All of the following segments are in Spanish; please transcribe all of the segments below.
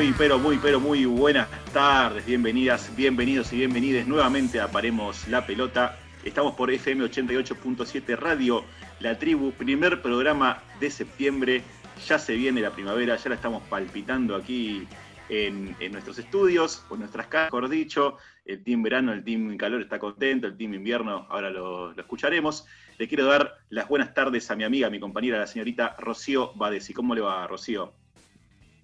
Muy, pero muy, pero muy buenas tardes, bienvenidas, bienvenidos y bienvenides nuevamente a Paremos la Pelota. Estamos por FM 88.7 Radio, La Tribu, primer programa de septiembre. Ya se viene la primavera, ya la estamos palpitando aquí en, nuestros estudios, o en nuestras casas, mejor dicho. El team verano, el team calor está contento, el team invierno ahora lo, escucharemos. Le quiero dar las buenas tardes a mi amiga, mi compañera, la señorita Rocío Badesi. ¿Cómo le va, Rocío?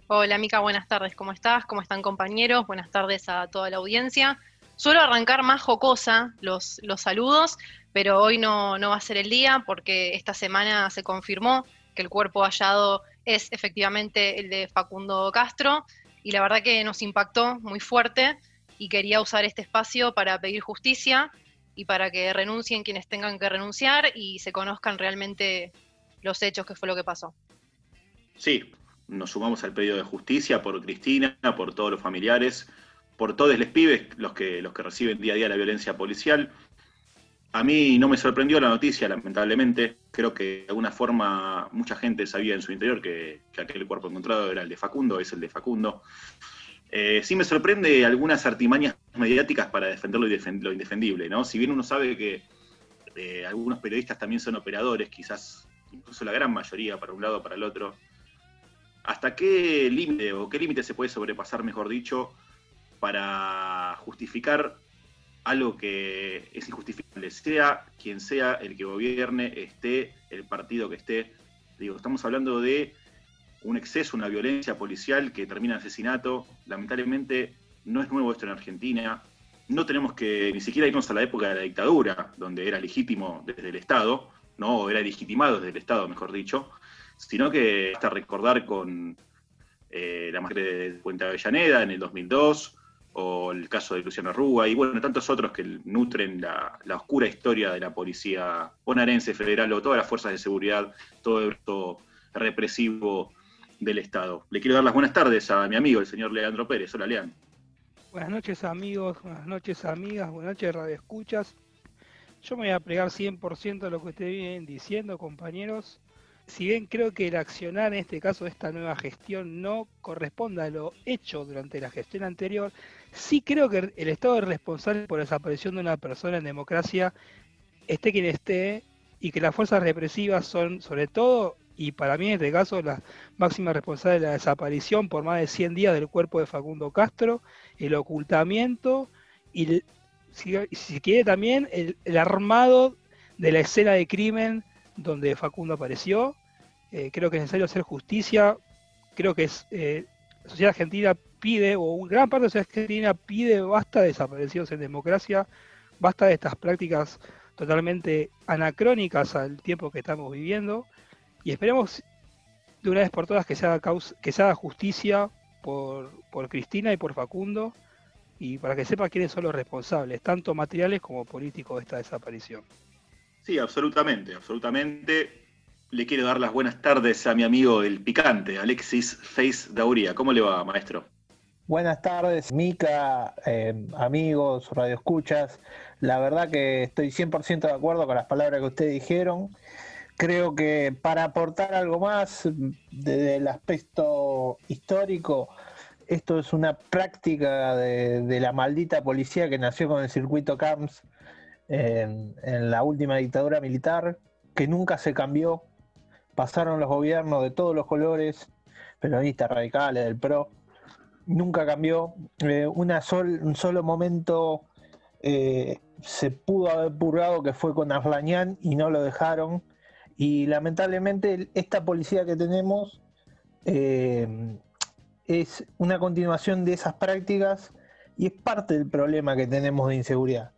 Hola, Mica, buenas tardes. ¿Cómo estás? ¿Cómo están, compañeros? Buenas tardes a toda la audiencia. Suelo arrancar más jocosa los, los saludos, pero hoy no, no va a ser el día porque esta semana se confirmó que el cuerpo hallado es efectivamente el de Facundo Castro y la verdad que nos impactó muy fuerte y quería usar este espacio para pedir justicia y para que renuncien quienes tengan que renunciar y se conozcan realmente los hechos, que fue lo que pasó. Sí, nos sumamos al pedido de justicia por Cristina, por todos los familiares, por todos los pibes, los que, los que reciben día a día la violencia policial. A mí no me sorprendió la noticia, lamentablemente. Creo que de alguna forma mucha gente sabía en su interior que, aquel cuerpo encontrado era el de Facundo, es el de Facundo. Eh, sí me sorprende algunas artimañas mediáticas para defender lo, indefendible, ¿no? Si bien uno sabe que eh, algunos periodistas también son operadores, quizás incluso la gran mayoría para un lado o para el otro, ¿Hasta qué límite o qué límite se puede sobrepasar, mejor dicho, para justificar algo que es injustificable, sea quien sea el que gobierne, esté el partido que esté? Digo, estamos hablando de un exceso, una violencia policial que termina en asesinato. Lamentablemente no es nuevo esto en Argentina. No tenemos que ni siquiera irnos a la época de la dictadura, donde era legítimo desde el Estado, no, o era legitimado desde el Estado, mejor dicho sino que hasta recordar con eh, la masacre de Puente Avellaneda en el 2002, o el caso de Luciano Rúa, y bueno, tantos otros que nutren la, oscura historia de la policía bonaerense, federal, o todas las fuerzas de seguridad, todo esto represivo del Estado. Le quiero dar las buenas tardes a mi amigo, el señor Leandro Pérez. Hola, Leandro. Buenas noches, amigos, buenas noches, amigas, buenas noches, Radio Escuchas. Yo me voy a plegar 100% de lo que ustedes vienen diciendo, compañeros si bien creo que el accionar en este caso de esta nueva gestión no corresponde a lo hecho durante la gestión anterior, sí creo que el Estado es responsable por la desaparición de una persona en democracia, esté quien esté, y que las fuerzas represivas son, sobre todo, y para mí en este caso, la máxima responsable de la desaparición por más de 100 días del cuerpo de Facundo Castro, el ocultamiento y, si, quiere también, el armado de la escena de crimen donde Facundo apareció. Eh, creo que es necesario hacer justicia. Creo que es, eh, la sociedad argentina pide, o gran parte de la sociedad argentina pide basta de desaparecidos en democracia, basta de estas prácticas totalmente anacrónicas al tiempo que estamos viviendo. Y esperemos de una vez por todas que se haga, que se haga justicia por, por Cristina y por Facundo y para que sepa quiénes son los responsables, tanto materiales como políticos de esta desaparición. Sí, absolutamente, absolutamente. Le quiero dar las buenas tardes a mi amigo el picante, Alexis Face Dauría. ¿Cómo le va, maestro? Buenas tardes, Mica, eh, amigos, radioescuchas. La verdad que estoy 100% de acuerdo con las palabras que ustedes dijeron. Creo que para aportar algo más desde el aspecto histórico, esto es una práctica de, de la maldita policía que nació con el circuito CAMS en, la última dictadura militar, que nunca se cambió. Pasaron los gobiernos de todos los colores, peronistas, radicales, del PRO, nunca cambió. Eh, un solo momento eh, se pudo haber purgado que fue con Arlañán y no lo dejaron. Y lamentablemente esta policía que tenemos eh, es una continuación de esas prácticas y es parte del problema que tenemos de inseguridad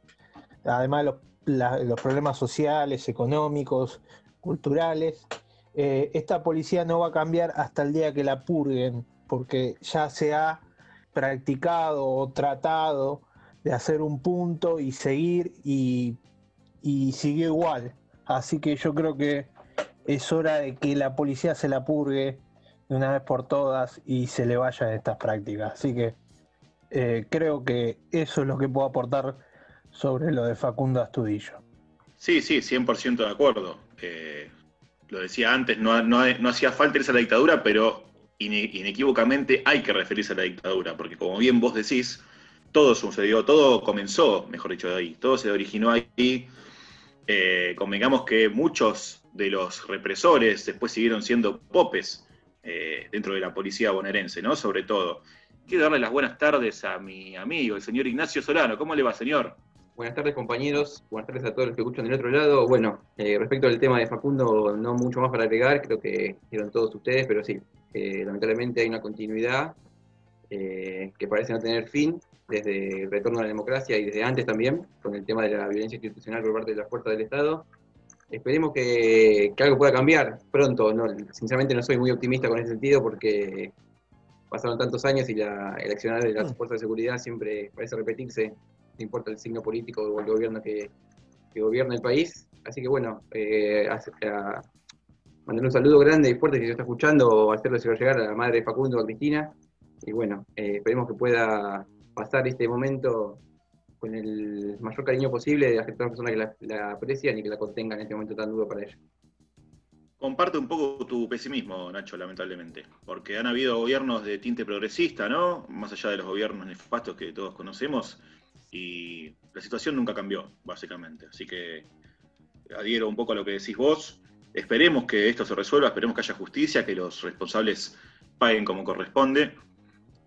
además los, los problemas sociales, económicos, culturales, eh, esta policía no va a cambiar hasta el día que la purguen, porque ya se ha practicado o tratado de hacer un punto y seguir y, siguió igual. Así que yo creo que es hora de que la policía se la purgue de una vez por todas y se le vayan estas prácticas. Así que eh, creo que eso es lo que puedo aportar sobre lo de Facundo Astudillo. Sí, sí, 100% de acuerdo. Eh, lo decía antes, no, no, hacía falta irse a la dictadura, pero inequívocamente hay que referirse a la dictadura, porque como bien vos decís, todo sucedió, todo comenzó, mejor dicho, de ahí, todo se originó ahí. Eh, convengamos que muchos de los represores después siguieron siendo popes eh, dentro de la policía bonaerense, ¿no? Sobre todo. Quiero darle las buenas tardes a mi amigo, el señor Ignacio Solano. ¿Cómo le va, señor? Buenas tardes, compañeros. Buenas tardes a todos los que escuchan del otro lado. Bueno, eh, respecto al tema de Facundo, no mucho más para agregar, creo que dijeron todos ustedes, pero sí, lamentablemente hay una continuidad que parece no tener fin desde el retorno a la democracia y desde antes también, con el tema de la violencia institucional por parte de las fuerzas del Estado. Esperemos que, algo pueda cambiar pronto. No, sinceramente no soy muy optimista con ese sentido porque pasaron tantos años y la, el accionar de las mm. fuerzas de seguridad siempre parece repetirse, no importa el signo político o el gobierno que, gobierna el país. Así que bueno, eh, mandar un saludo grande y fuerte si se está escuchando, hacerlo llegar a la madre de Facundo, a Cristina. Y bueno, eh, esperemos que pueda pasar este momento con el mayor cariño posible de las personas que la, aprecian y que la contengan en este momento tan duro para ella. Comparte un poco tu pesimismo, Nacho, lamentablemente, porque han habido gobiernos de tinte progresista, ¿no? Más allá de los gobiernos nefastos que todos conocemos, y la situación nunca cambió, básicamente. Así que adhiero un poco a lo que decís vos. Esperemos que esto se resuelva, esperemos que haya justicia, que los responsables paguen como corresponde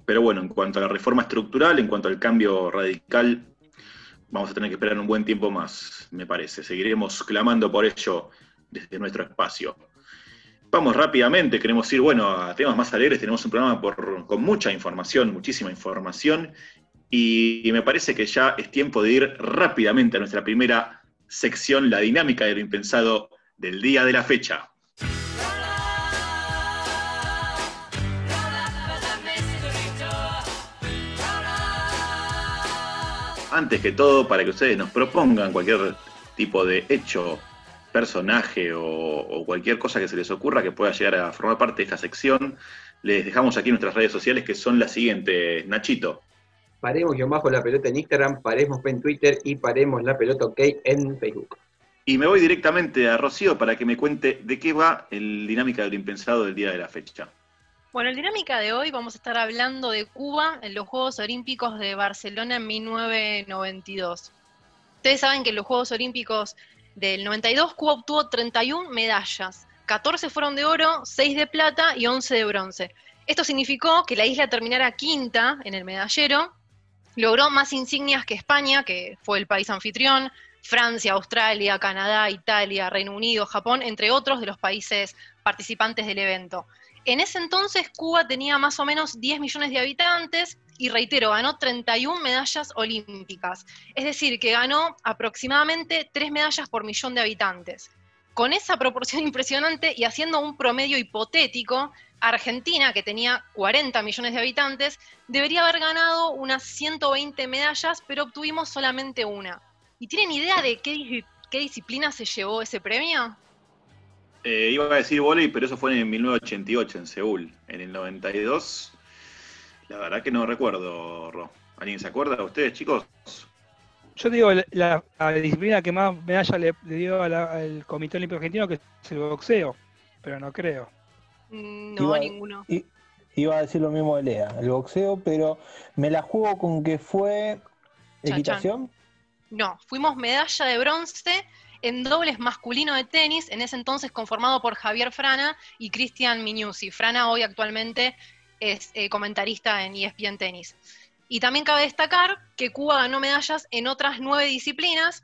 pero bueno, en cuanto a la reforma estructural, en cuanto al cambio radical, vamos a tener que esperar un buen tiempo más, me parece. Seguiremos clamando por ello desde nuestro espacio. Vamos rápidamente, queremos ir, bueno, a temas más alegres. Tenemos un programa con mucha información, muchísima información, y me parece que ya es tiempo de ir rápidamente a nuestra primera sección, la dinámica de lo impensado del día de la fecha. antes que todo, para que ustedes nos propongan cualquier tipo de hecho, personaje o, cualquier cosa que se les ocurra que pueda llegar a formar parte de esta sección, les dejamos aquí nuestras redes sociales que son las siguientes. Nachito. Paremos yo bajo la pelota en Instagram, paremos en Twitter y paremos la pelota OK en Facebook. Y me voy directamente a Rocío para que me cuente de qué va el dinámica del impensado del día de la fecha. Bueno, en dinámica de hoy vamos a estar hablando de Cuba en los Juegos Olímpicos de Barcelona en 1992. Ustedes saben que en los Juegos Olímpicos del 92 Cuba obtuvo 31 medallas. 14 fueron de oro, 6 de plata y 11 de bronce. Esto significó que la isla terminara quinta en el medallero, logró más insignias que España, que fue el país anfitrión, Francia, Australia, Canadá, Italia, Reino Unido, Japón, entre otros de los países participantes del evento. En ese entonces Cuba tenía más o menos 10 millones de habitantes y reitero, ganó 31 medallas olímpicas. Es decir, que ganó aproximadamente 3 medallas por millón de habitantes. Con esa proporción impresionante y haciendo un promedio hipotético, Argentina, que tenía 40 millones de habitantes, debería haber ganado unas 120 medallas, pero obtuvimos solamente una. ¿Y tienen idea de qué, disciplina se llevó ese premio? Eh, iba a decir volei, pero eso fue en 1988 en Seúl. En el 92, la verdad que no recuerdo. ¿Alguien se acuerda de ustedes, chicos? Yo digo, la, disciplina que más medalla le, dio al Comité Olímpico Argentino que es el boxeo, pero no creo. Mm, no, ninguno. iba a decir lo mismo de Lea, el boxeo, pero me la juego con que fue equitación. No, fuimos medalla de bronce en dobles masculino de tenis, en ese entonces conformado por Javier Frana y Cristian Mignuzzi. Frana hoy actualmente es eh, comentarista en ESPN Tenis. Y también cabe destacar que Cuba ganó medallas en otras nueve disciplinas,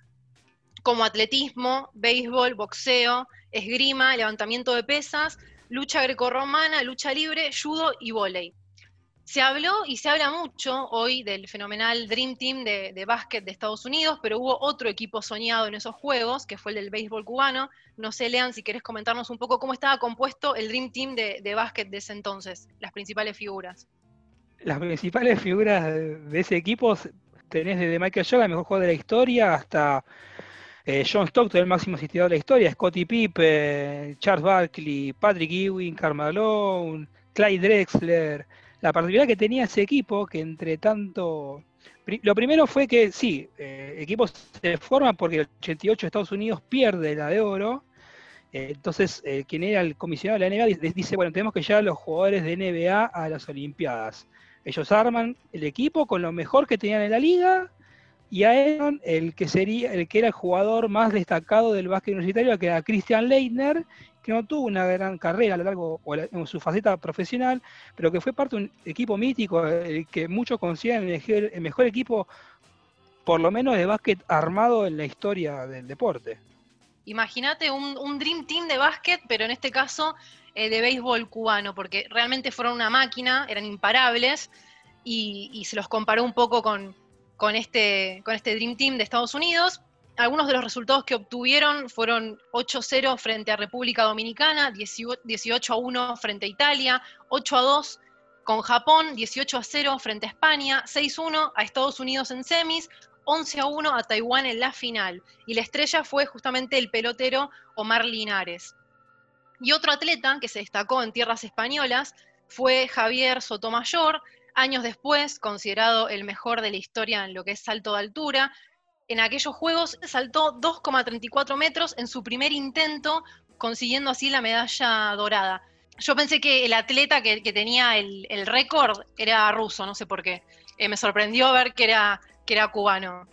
como atletismo, béisbol, boxeo, esgrima, levantamiento de pesas, lucha grecorromana, lucha libre, judo y vóley. Se habló y se habla mucho hoy del fenomenal Dream Team de, básquet de Estados Unidos, pero hubo otro equipo soñado en esos juegos, que fue el del béisbol cubano. No sé, Lean, si querés comentarnos un poco cómo estaba compuesto el Dream Team de, básquet de ese entonces, las principales figuras. Las principales figuras de ese equipo tenés desde Michael Jordan, el mejor jugador de la historia, hasta eh, John Stockton, el máximo asistidor de la historia, Scottie Pippen, Charles Barkley, Patrick Ewing, Carmelo, Clyde Drexler, la particularidad que tenía ese equipo, que entre tanto... Lo primero fue que sí, eh, equipos se forman porque el 88 Estados Unidos pierde la de oro entonces, eh, quien era el comisionado de la NBA dice, bueno, tenemos que llevar a los jugadores de NBA a las Olimpiadas. Ellos arman el equipo con lo mejor que tenían en la liga y a Aaron, el que sería el que era el jugador más destacado del básquet universitario, que era Christian Leitner, que no tuvo una gran carrera a lo largo en su faceta profesional, pero que fue parte de un equipo mítico, el que muchos consideran el mejor equipo, por lo menos de básquet armado en la historia del deporte. Imagínate un, Dream Team de básquet, pero en este caso eh, de béisbol cubano, porque realmente fueron una máquina, eran imparables, y, se los comparó un poco con, con, este, con este Dream Team de Estados Unidos. Algunos de los resultados que obtuvieron fueron 8-0 frente a República Dominicana, 18-1 frente a Italia, 8-2 con Japón, 18-0 frente a España, 6-1 a Estados Unidos en semis, 11 a 1 a Taiwán en la final. Y la estrella fue justamente el pelotero Omar Linares. Y otro atleta que se destacó en tierras españolas fue Javier Sotomayor, años después considerado el mejor de la historia en lo que es salto de altura. En aquellos Juegos saltó 2,34 metros en su primer intento, consiguiendo así la medalla dorada. Yo pensé que el atleta que, tenía el, récord era ruso, no sé por qué. Eh, me sorprendió ver que era que era cubano.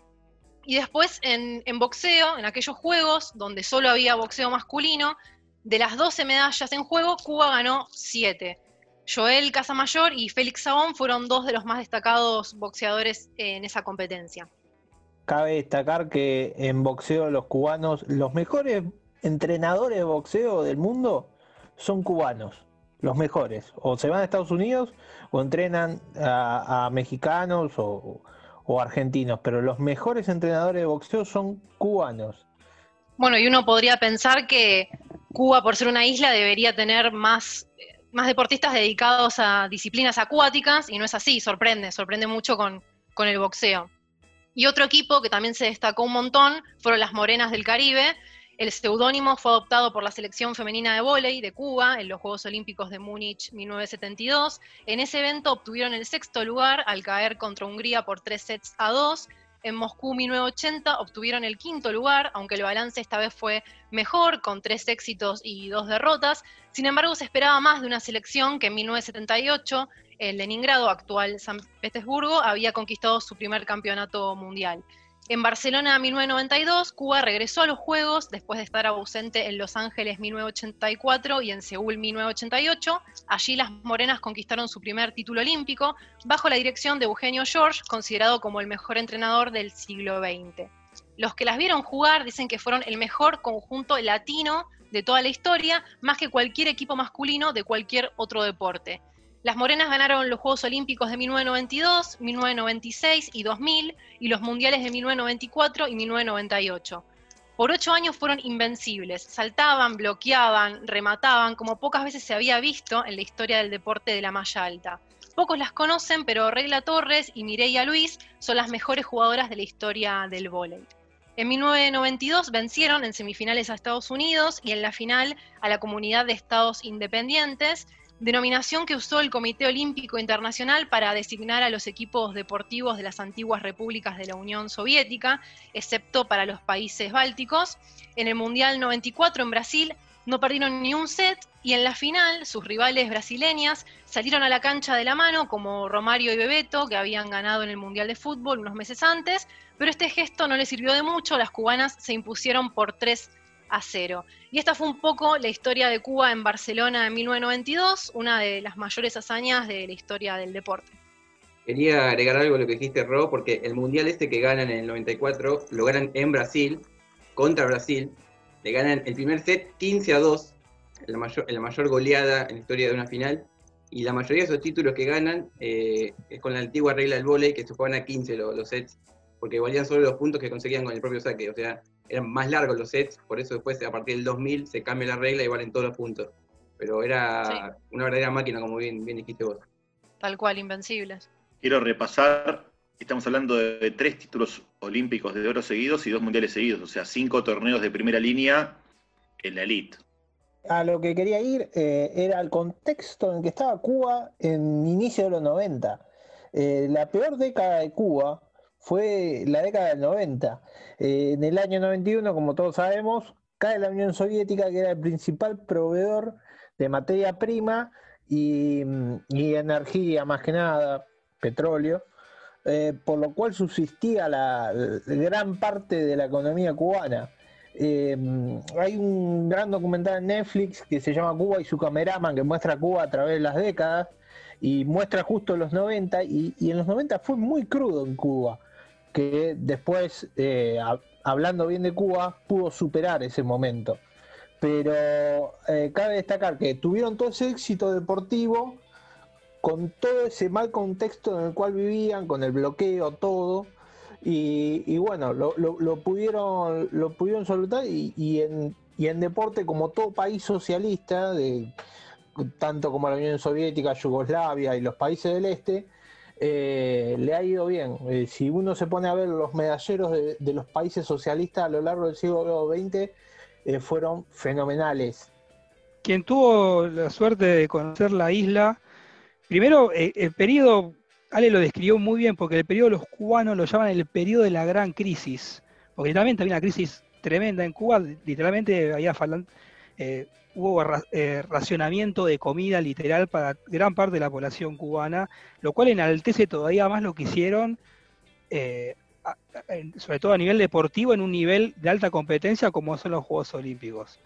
Y después en, boxeo, en aquellos juegos donde solo había boxeo masculino, de las 12 medallas en juego, Cuba ganó 7. Joel Casamayor y Félix Sabón fueron dos de los más destacados boxeadores en esa competencia. Cabe destacar que en boxeo los cubanos, los mejores entrenadores de boxeo del mundo son cubanos, los mejores. O se van a Estados Unidos o entrenan a mexicanos o, o argentinos, pero los mejores entrenadores de boxeo son cubanos. Bueno, y uno podría pensar que Cuba, por ser una isla, debería tener más, más deportistas dedicados a disciplinas acuáticas, y no es así, sorprende, sorprende mucho con, con el boxeo. Y otro equipo que también se destacó un montón fueron las Morenas del Caribe, el seudónimo fue adoptado por la selección femenina de vóley de Cuba en los Juegos Olímpicos de Múnich 1972. En ese evento obtuvieron el sexto lugar al caer contra Hungría por tres sets a dos. En Moscú 1980 obtuvieron el quinto lugar, aunque el balance esta vez fue mejor, con tres éxitos y dos derrotas. Sin embargo, se esperaba más de una selección que en 1978, el Leningrado, actual San Petersburgo, había conquistado su primer campeonato mundial. En Barcelona 1992, Cuba regresó a los Juegos después de estar ausente en Los Ángeles 1984 y en Seúl 1988. Allí las morenas conquistaron su primer título olímpico bajo la dirección de Eugenio George, considerado como el mejor entrenador del siglo XX. Los que las vieron jugar dicen que fueron el mejor conjunto latino de toda la historia, más que cualquier equipo masculino de cualquier otro deporte. Las morenas ganaron los Juegos Olímpicos de 1992, 1996 y 2000 y los Mundiales de 1994 y 1998. Por ocho años fueron invencibles, saltaban, bloqueaban, remataban, como pocas veces se había visto en la historia del deporte de la malla alta. Pocos las conocen, pero Regla Torres y Mireia Luis son las mejores jugadoras de la historia del vóley. En 1992 vencieron en semifinales a Estados Unidos y en la final a la comunidad de estados independientes denominación que usó el Comité Olímpico Internacional para designar a los equipos deportivos de las antiguas repúblicas de la Unión Soviética, excepto para los países bálticos. En el Mundial 94 en Brasil no perdieron ni un set y en la final sus rivales brasileñas salieron a la cancha de la mano como Romario y Bebeto, que habían ganado en el Mundial de Fútbol unos meses antes, pero este gesto no les sirvió de mucho, las cubanas se impusieron por tres Y esta fue un poco la historia de Cuba en Barcelona en 1992, una de las mayores hazañas de la historia del deporte. Quería agregar algo a lo que dijiste, Ro, porque el mundial este que ganan en el 94 lo ganan en Brasil, contra Brasil, le ganan el primer set 15 a 2, la mayor, la mayor goleada en la historia de una final, y la mayoría de esos títulos que ganan eh, es con la antigua regla del volei, que se juegan a 15 los, los sets, porque valían solo los puntos que conseguían con el propio saque, o sea, eran más largos los sets, por eso después a partir del 2000 se cambia la regla y valen todos los puntos. Pero era una verdadera máquina, como bien, bien dijiste vos. Tal cual, invencibles. Quiero repasar, estamos hablando de tres títulos olímpicos de oro seguidos y dos mundiales seguidos, o sea, cinco torneos de primera línea en la elite. A lo que quería ir eh, era el contexto en que estaba Cuba en inicio de los 90. Eh, la peor década de Cuba fue la década del 90. Eh, en el año 91, como todos sabemos, cae la Unión Soviética, que era el principal proveedor de materia prima y, energía, más que nada, petróleo, eh, por lo cual subsistía la, gran parte de la economía cubana. Eh, hay un gran documental en Netflix que se llama Cuba y su cameraman, que muestra Cuba a través de las décadas y muestra justo los 90, y, y en los 90 fue muy crudo en Cuba, que después, eh, hablando bien de Cuba, pudo superar ese momento. Pero eh, cabe destacar que tuvieron todo ese éxito deportivo con todo ese mal contexto en el cual vivían, con el bloqueo, todo. Y, bueno, lo, pudieron lo pudieron soltar y, en, y en deporte, como todo país socialista, de, tanto como la Unión Soviética, Yugoslavia y los países del este, eh, le ha ido bien. Eh, si uno se pone a ver los medalleros de, los países socialistas a lo largo del siglo XX, eh, fueron fenomenales. Quien tuvo la suerte de conocer la isla, primero el periodo, Ale lo describió muy bien, porque el periodo los cubanos lo llaman el periodo de la gran crisis, porque también había una crisis tremenda en Cuba, literalmente había hubo eh, racionamiento de comida literal para gran parte de la población cubana, lo cual enaltece todavía más lo que hicieron, eh, sobre todo a nivel deportivo, en un nivel de alta competencia como son los Juegos Olímpicos.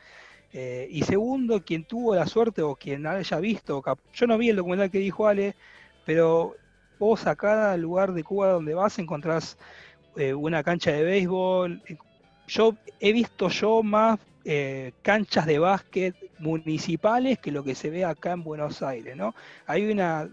Eh, y segundo, quien tuvo la suerte o quien haya visto, yo no vi el documental que dijo Ale, pero vos a cada lugar de Cuba donde vas encontrás una cancha de béisbol. Yo he visto yo más eh, canchas de básquet municipales que lo que se ve acá en Buenos Aires, ¿no? Hay una,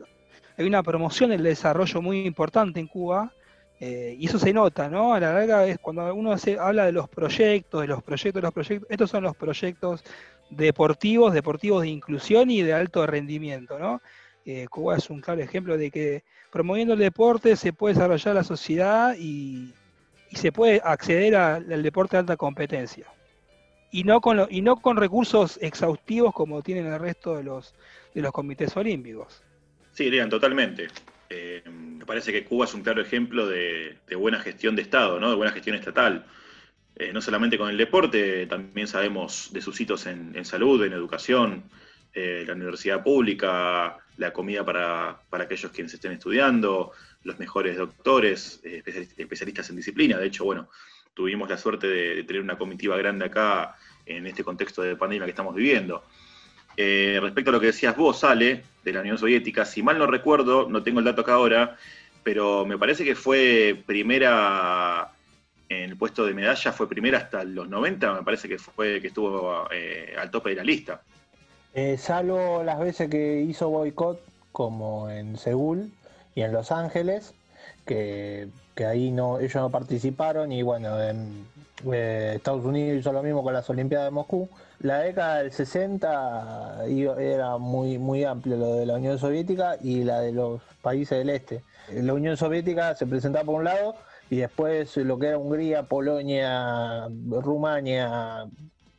hay una promoción del desarrollo muy importante en Cuba, eh, y eso se nota, ¿no? A la larga es cuando uno habla de los proyectos, de los proyectos, los proyectos, estos son los proyectos deportivos, deportivos de inclusión y de alto rendimiento, ¿no? Eh, Cuba es un claro ejemplo de que promoviendo el deporte se puede desarrollar la sociedad y se puede acceder al deporte de alta competencia y no con y no con recursos exhaustivos como tienen el resto de los de los comités olímpicos. Sí, Lean, totalmente. Eh, me parece que Cuba es un claro ejemplo de, buena gestión de Estado, ¿no? de buena gestión estatal. Eh, no solamente con el deporte, también sabemos de sus hitos en, salud, en educación, eh, la universidad pública, la comida para, para, aquellos quienes estén estudiando, los mejores doctores, especialistas en disciplina. De hecho, bueno, tuvimos la suerte de, tener una comitiva grande acá en este contexto de pandemia que estamos viviendo. Eh, respecto a lo que decías vos, Ale, de la Unión Soviética, si mal no recuerdo, no tengo el dato acá ahora, pero me parece que fue primera en el puesto de medalla, fue primera hasta los 90, me parece que fue que estuvo eh, al tope de la lista. Eh, salvo las veces que hizo boicot, como en Seúl y en Los Ángeles, que ahí no, ellos no participaron y bueno, en, eh, Estados Unidos hizo lo mismo con las Olimpiadas de Moscú. La década del 60 era muy, muy amplio lo de la Unión Soviética y la de los países del este. La Unión Soviética se presentaba por un lado y después lo que era Hungría, Polonia, Rumania,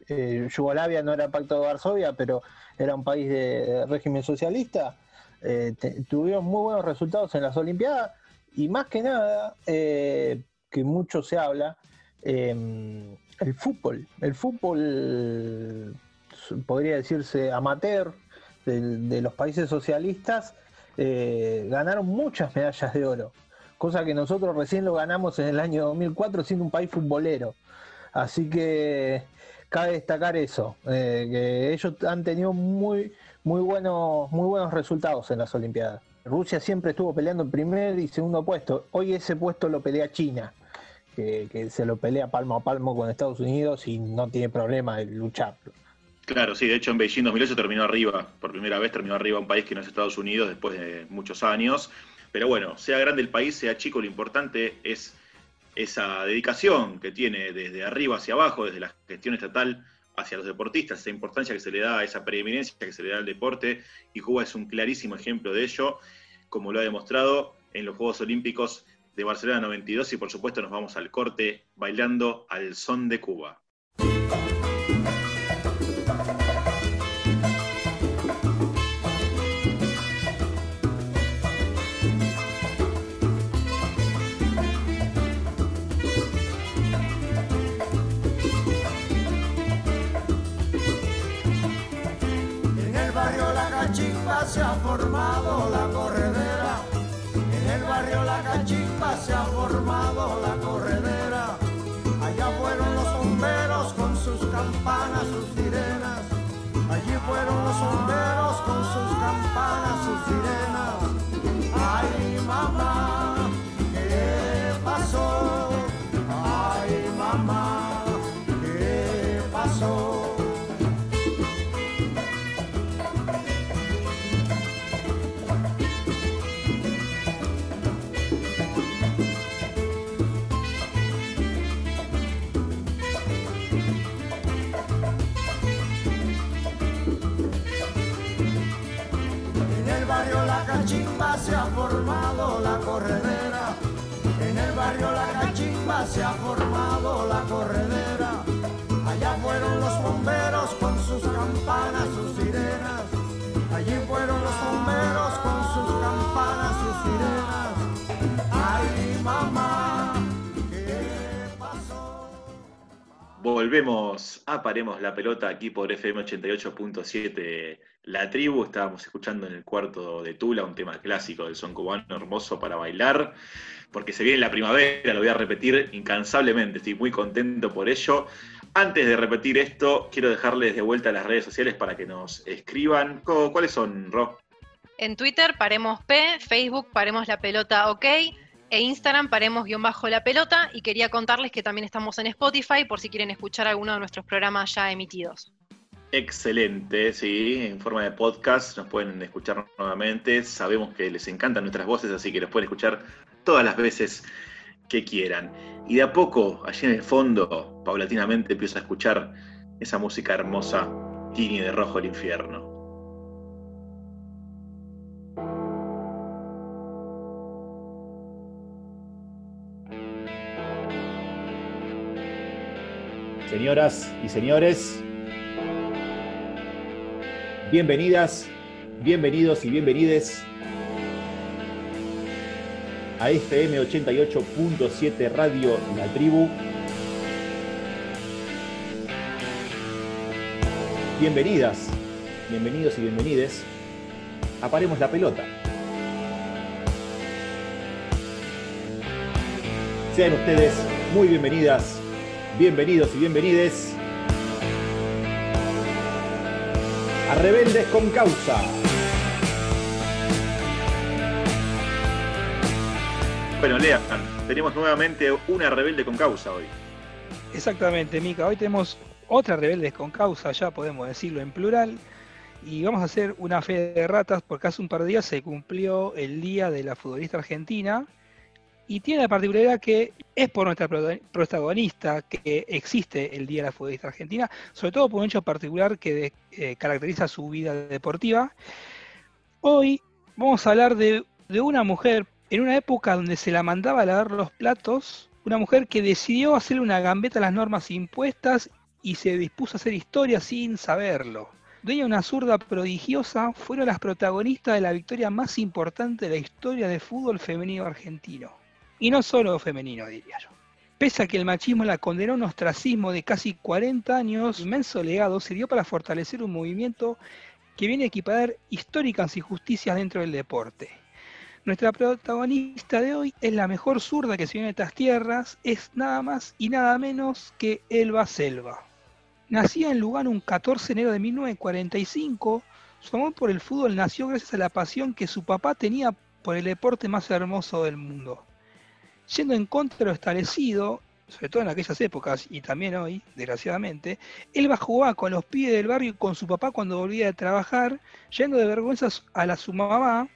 eh, Yugoslavia no era pacto de Varsovia, pero era un país de régimen socialista. Eh, tuvieron muy buenos resultados en las Olimpiadas y más que nada, eh, que mucho se habla, em, el fútbol. El fútbol, podría decirse amateur, de, los países socialistas, eh, ganaron muchas medallas de oro, cosa que nosotros recién lo ganamos en el año 2004 siendo un país futbolero. Así que cabe destacar eso, eh, que ellos han tenido muy, muy, buenos, muy buenos resultados en las Olimpiadas. Rusia siempre estuvo peleando en primer y segundo puesto. Hoy ese puesto lo pelea China, que, se lo pelea palmo a palmo con Estados Unidos y no tiene problema de lucharlo. Claro, sí, de hecho en Beijing 2008 terminó arriba, por primera vez terminó arriba un país que no es Estados Unidos después de muchos años. Pero bueno, sea grande el país, sea chico, lo importante es esa dedicación que tiene desde arriba hacia abajo, desde la gestión estatal hacia los deportistas, esa importancia que se le da, esa preeminencia que se le da al deporte, y Cuba es un clarísimo ejemplo de ello, como lo ha demostrado en los Juegos Olímpicos de Barcelona 92, y por supuesto nos vamos al corte bailando al son de Cuba. Formado la corredera. En el barrio La Cachimba se ha formado la corredera. Allá fueron los bomberos con sus campanas, sus sirenas. Allí fueron los bomberos con sus campanas, sus sirenas. Cachimba se ha formado la corredera. En el barrio La Cachimba se ha formado la corredera. Allá fueron los bomberos con sus campanas, sus sirenas. Allí fueron los bomberos con sus campanas, sus sirenas. Ay, mamá, ¿qué pasó? Volvemos a Paremos la Pelota aquí por FM 88.7 La Tribu. Estábamos escuchando en el cuarto de Tula un tema clásico del son cubano hermoso para bailar, porque se viene la primavera, lo voy a repetir incansablemente, estoy muy contento por ello. Antes de repetir esto, quiero dejarles de vuelta a las redes sociales para que nos escriban. ¿Cuáles son, Ro? En Twitter paremos P, Facebook paremos la pelota OK e Instagram paremos guion bajo la pelota y quería contarles que también estamos en Spotify por si quieren escuchar alguno de nuestros programas ya emitidos. Excelente, sí, en forma de podcast nos pueden escuchar nuevamente. Sabemos que les encantan nuestras voces, así que los pueden escuchar todas las veces que quieran. Y de a poco, allí en el fondo, paulatinamente empiezo a escuchar esa música hermosa, Tini de Rojo el Infierno. Señoras y señores, bienvenidas, bienvenidos y bienvenides a FM 88.7 Radio La Tribu. Bienvenidas, bienvenidos y bienvenides a Paremos la Pelota. Sean ustedes muy bienvenidas bienvenidos y bienvenides Rebeldes con Causa. Bueno, Lean, tenemos nuevamente una rebelde con causa hoy. Exactamente, Mica. Hoy tenemos otra rebeldes con causa, ya podemos decirlo en plural. Y vamos a hacer una fe de ratas porque hace un par de días se cumplió el día de la futbolista argentina. Y tiene la particularidad que es por nuestra prota- protagonista que existe el Día de la Futbolista Argentina, sobre todo por un hecho particular que eh, caracteriza su vida deportiva. Hoy vamos a hablar de, una mujer en una época donde se la mandaba a lavar los platos, una mujer que decidió hacer una gambeta a las normas impuestas y se dispuso a hacer historia sin saberlo. Dueña una zurda prodigiosa, fueron las protagonistas de la victoria más importante de la historia del fútbol femenino argentino. Y no solo femenino, diría yo. Pese a que el machismo la condenó a un ostracismo de casi 40 años, inmenso legado sirvió para fortalecer un movimiento que viene a equiparar históricas injusticias dentro del deporte. Nuestra protagonista de hoy es la mejor zurda que se viene de estas tierras, es nada más y nada menos que Elba Selva. Nacida en Lugano un 14 de enero de 1945, su amor por el fútbol nació gracias a la pasión que su papá tenía por el deporte más hermoso del mundo. Yendo en contra lo establecido, sobre todo en aquellas épocas y también hoy, desgraciadamente, Elba jugaba con los pibes del barrio con su papá cuando volvía de trabajar, yendo de vergüenzas a la su mamá,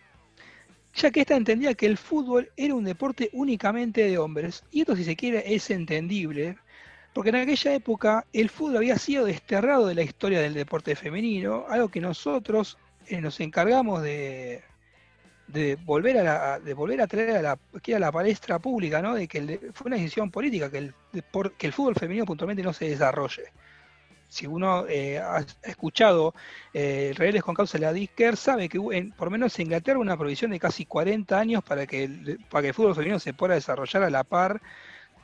ya que ésta entendía que el fútbol era un deporte únicamente de hombres. Y esto, si se quiere, es entendible, porque en aquella época el fútbol había sido desterrado de la historia del deporte femenino, algo que nosotros eh, nos encargamos de, de volver a la- de volver a traer a la, que a la palestra pública, ¿no? De que fue una decisión política que el, que el fútbol femenino puntualmente no se desarrolle. Si uno eh, ha ha escuchado eh, Rebeldes con causa de la Disker, sabe que por lo menos en Inglaterra una provisión de casi 40 años para que el, para que el fútbol femenino se pueda desarrollar a la par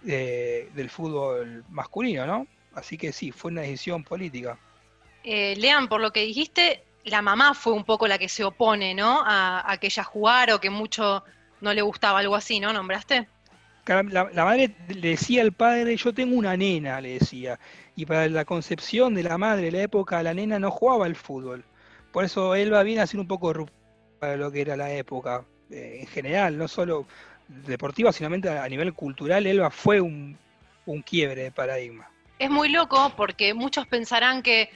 eh, del fútbol masculino, ¿no? Así que sí, fue una decisión política. Eh, Lean, por lo que dijiste, la mamá fue un poco la que se opone, ¿no? A, a que ella jugara o que mucho no le gustaba, algo así, ¿no? ¿Nombraste? La, la madre le decía al padre, yo tengo una nena, le decía. Y para la concepción de la madre de la época, la nena no jugaba al fútbol. Por eso Elba viene a ser un poco para lo que era la época. eh, en general, no solo deportiva, sino a nivel cultural, Elba fue un, un quiebre de paradigma. Es muy loco porque muchos pensarán que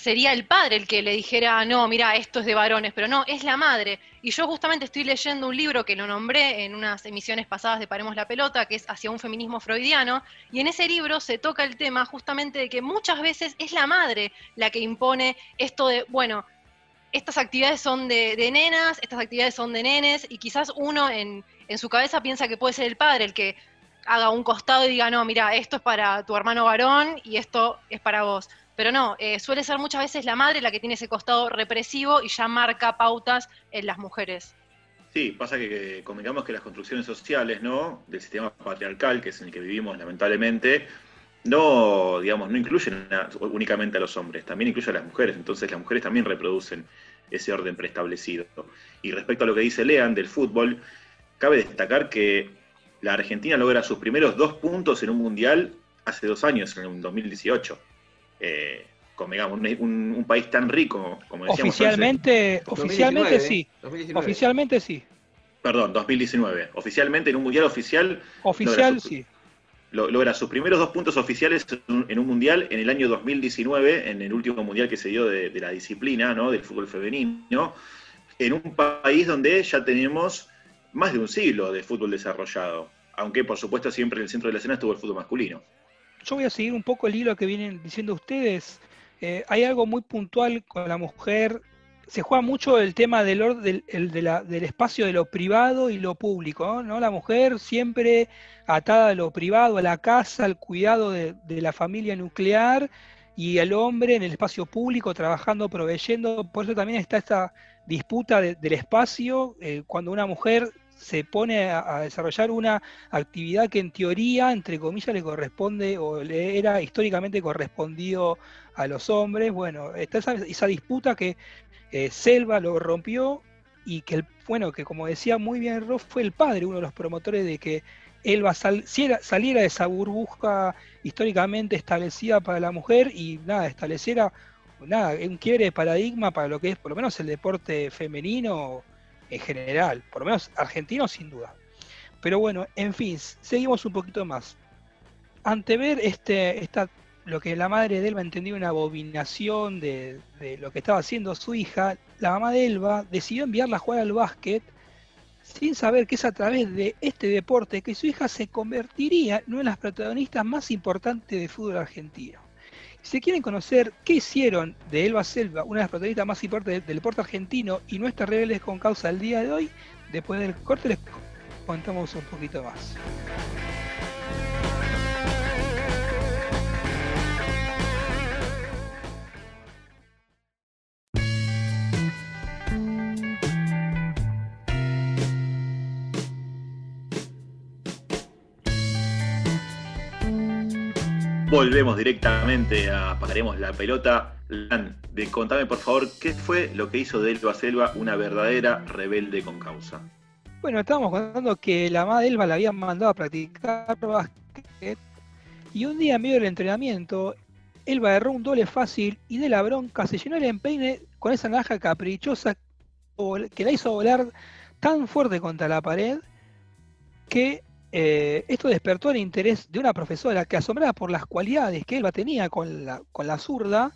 sería el padre el que le dijera, no, mira, esto es de varones, pero no, es la madre. Y yo justamente estoy leyendo un libro que lo nombré en unas emisiones pasadas de Paremos la Pelota, que es hacia un feminismo freudiano, y en ese libro se toca el tema justamente de que muchas veces es la madre la que impone esto de, bueno, estas actividades son de, de nenas, estas actividades son de nenes, y quizás uno en, en su cabeza piensa que puede ser el padre el que haga un costado y diga, no, mira, esto es para tu hermano varón y esto es para vos. Pero no, eh, suele ser muchas veces la madre la que tiene ese costado represivo y ya marca pautas en las mujeres. Sí, pasa que, que convengamos que las construcciones sociales, ¿no? Del sistema patriarcal, que es en el que vivimos lamentablemente, no, digamos, no incluyen únicamente a los hombres, también incluyen a las mujeres. Entonces las mujeres también reproducen ese orden preestablecido. Y respecto a lo que dice Lean del fútbol, cabe destacar que la Argentina logra sus primeros dos puntos en un mundial hace dos años, en el 2018. Eh, convengamos, un, un- un país tan rico, como decíamos Oficialmente, 2019, oficialmente ¿eh? sí. 2019. Oficialmente sí. Perdón, 2019. Oficialmente en un mundial oficial Oficial su- sí. lo- logra sus primeros dos puntos oficiales en un, en un mundial en el año 2019, en el último mundial que se dio de, de la disciplina, ¿no? Del fútbol femenino, en un país donde ya tenemos más de un siglo de fútbol desarrollado. Aunque, por supuesto, siempre en el centro de la escena estuvo el fútbol masculino. Yo voy a seguir un poco el hilo que vienen diciendo ustedes. Eh, hay algo muy puntual con la mujer. Se juega mucho el tema del, del, del espacio de lo privado y lo público, ¿no? La mujer siempre atada a lo privado, a la casa, al cuidado de, de la familia nuclear, y el hombre en el espacio público trabajando, proveyendo. Por eso también está esta disputa de- del espacio, eh, cuando una mujer se pone a, desarrollar una actividad que en teoría, entre comillas, le corresponde o le era históricamente correspondido a los hombres. Bueno, está esa, esa disputa que eh, Selva lo rompió y que, el, bueno, que como decía muy bien Ross, fue el padre, uno de los promotores de que Elba sal- siera- saliera de esa burbuja históricamente establecida para la mujer y nada, estableciera nada, un quiebre paradigma para lo que es por lo menos el deporte femenino en general, por lo menos argentino sin duda. Pero bueno, en fin, seguimos un poquito más. Ante ver este, esta, lo que la madre de Elba entendía una abominación de, de lo que estaba haciendo su hija, la mamá de Elba decidió enviarla a jugar al básquet sin saber que es a través de este deporte que su hija se convertiría en una de las protagonistas más importantes de fútbol argentino. Si quieren conocer qué hicieron de Elba Selva, una de las protagonistas más importantes del deporte argentino y nuestras rebeldes con causa el día de hoy, después del corte les contamos un poquito más. Volvemos directamente a Paremos la Pelota. Lan, contame por favor, ¿qué fue lo que hizo de Elba Selva una verdadera rebelde con causa? Bueno, estábamos contando que la madre Elba la habían mandado a practicar básquet y un día en medio del entrenamiento, Elba erró un doble fácil y de la bronca se llenó el empeine con esa naranja caprichosa que la hizo volar tan fuerte contra la pared que eh, esto despertó el interés de una profesora que, asombrada por las cualidades que Elba tenía con la, con la zurda,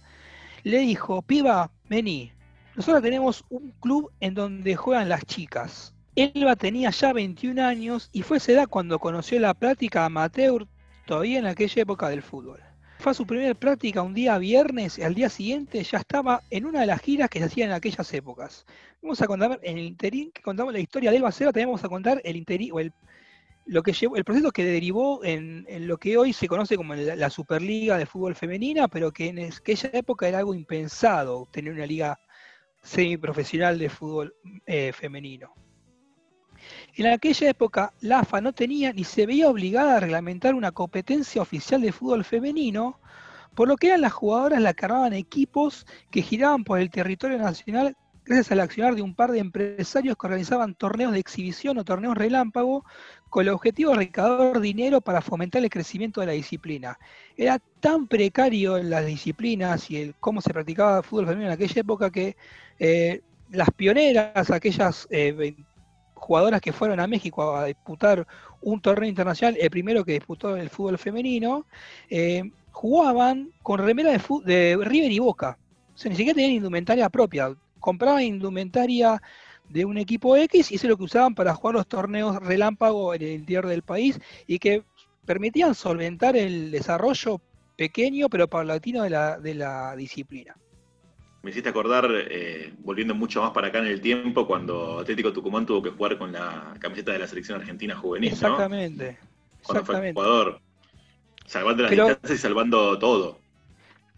le dijo, piba, vení, nosotros tenemos un club en donde juegan las chicas. Elba tenía ya 21 años y fue esa edad cuando conoció la práctica amateur todavía en aquella época del fútbol. Fue a su primera práctica un día viernes y al día siguiente ya estaba en una de las giras que se hacían en aquellas épocas. Vamos a contar en el interín que contamos la historia de Elba Cera, también vamos a contar el interín o el lo que llevó, el proceso que derivó en, en, lo que hoy se conoce como la, Superliga de Fútbol Femenina, pero que en aquella época era algo impensado tener una liga semiprofesional de fútbol eh, femenino. En aquella época, la AFA no tenía ni se veía obligada a reglamentar una competencia oficial de fútbol femenino, por lo que eran las jugadoras las que armaban equipos que giraban por el territorio nacional gracias al accionar de un par de empresarios que organizaban torneos de exhibición o torneos relámpago con el objetivo de recaudar dinero para fomentar el crecimiento de la disciplina. Era tan precario en las disciplinas y el cómo se practicaba el fútbol femenino en aquella época que eh, las pioneras, aquellas eh, jugadoras que fueron a México a disputar un torneo internacional, el primero que disputó el fútbol femenino, eh, jugaban con remera de, de, River y Boca. O sea, ni siquiera tenían indumentaria propia. Compraban indumentaria de un equipo X y eso es lo que usaban para jugar los torneos relámpago en el interior del país y que permitían solventar el desarrollo pequeño pero paulatino de la, de la disciplina. Me hiciste acordar, eh, volviendo mucho más para acá en el tiempo, cuando Atlético Tucumán tuvo que jugar con la camiseta de la selección argentina juvenil. Exactamente. Cuando exactamente. fue jugador, salvando las distancias y salvando todo.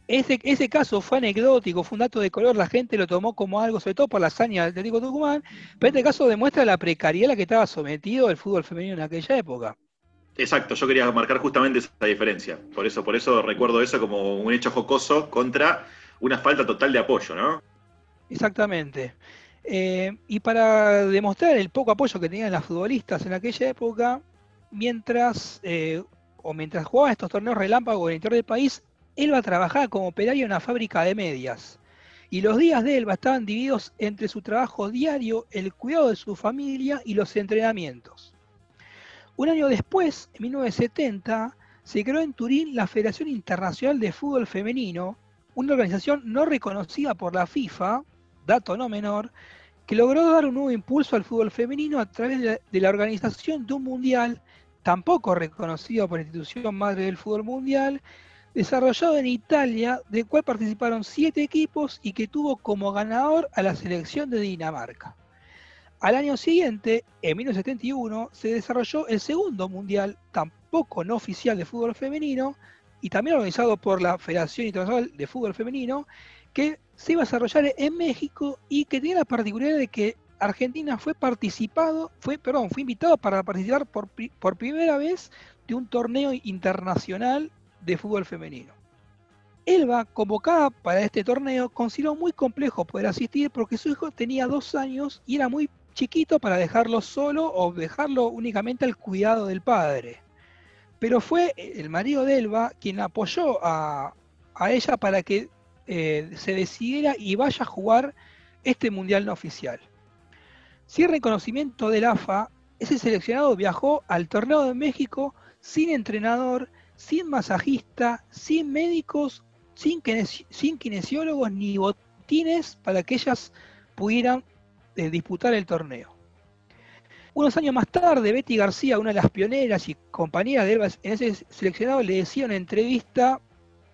Ese, ese caso fue anecdótico, fue un dato de color, la gente lo tomó como algo, sobre todo por la hazaña del Atlético Tucumán, pero este caso demuestra la precariedad a la que estaba sometido el fútbol femenino en aquella época. Exacto, yo quería marcar justamente esa diferencia. Por eso, por eso recuerdo eso como un hecho jocoso contra una falta total de apoyo, ¿no? Exactamente. Eh, y para demostrar el poco apoyo que tenían las futbolistas en aquella época, mientras eh, o mientras jugaba estos torneos relámpagos en el interior del país, Elba trabajaba como operario en una fábrica de medias. Y los días de Elba estaban divididos entre su trabajo diario, el cuidado de su familia y los entrenamientos. Un año después, en 1970, se creó en Turín la Federación Internacional de Fútbol Femenino, una organización no reconocida por la FIFA, dato no menor, que logró dar un nuevo impulso al fútbol femenino a través de la, organización de un mundial tampoco reconocido por la institución madre del fútbol mundial, desarrollado en Italia, del cual participaron siete equipos y que tuvo como ganador a la selección de Dinamarca. Al año siguiente, en 1971, se desarrolló el segundo mundial, tampoco no oficial de fútbol femenino, y también organizado por la Federación Internacional de Fútbol Femenino, que se iba a desarrollar en México y que tenía la particularidad de que Argentina fue participado, fue, perdón, fue invitado para participar por, por primera vez de un torneo internacional de fútbol femenino. Elba, convocada para este torneo, consideró muy complejo poder asistir porque su hijo tenía dos años y era muy chiquito para dejarlo solo o dejarlo únicamente al cuidado del padre pero fue el marido de Elba quien apoyó a, ella para que eh, se decidiera y vaya a jugar este mundial no oficial. Sin reconocimiento del AFA, ese seleccionado viajó al torneo de México sin entrenador, sin masajista, sin médicos, sin, sin kinesiólogos ni botines para que ellas pudieran eh, disputar el torneo. Unos años más tarde, Betty García, una de las pioneras y compañeras de Elba ese seleccionado, le decía en una entrevista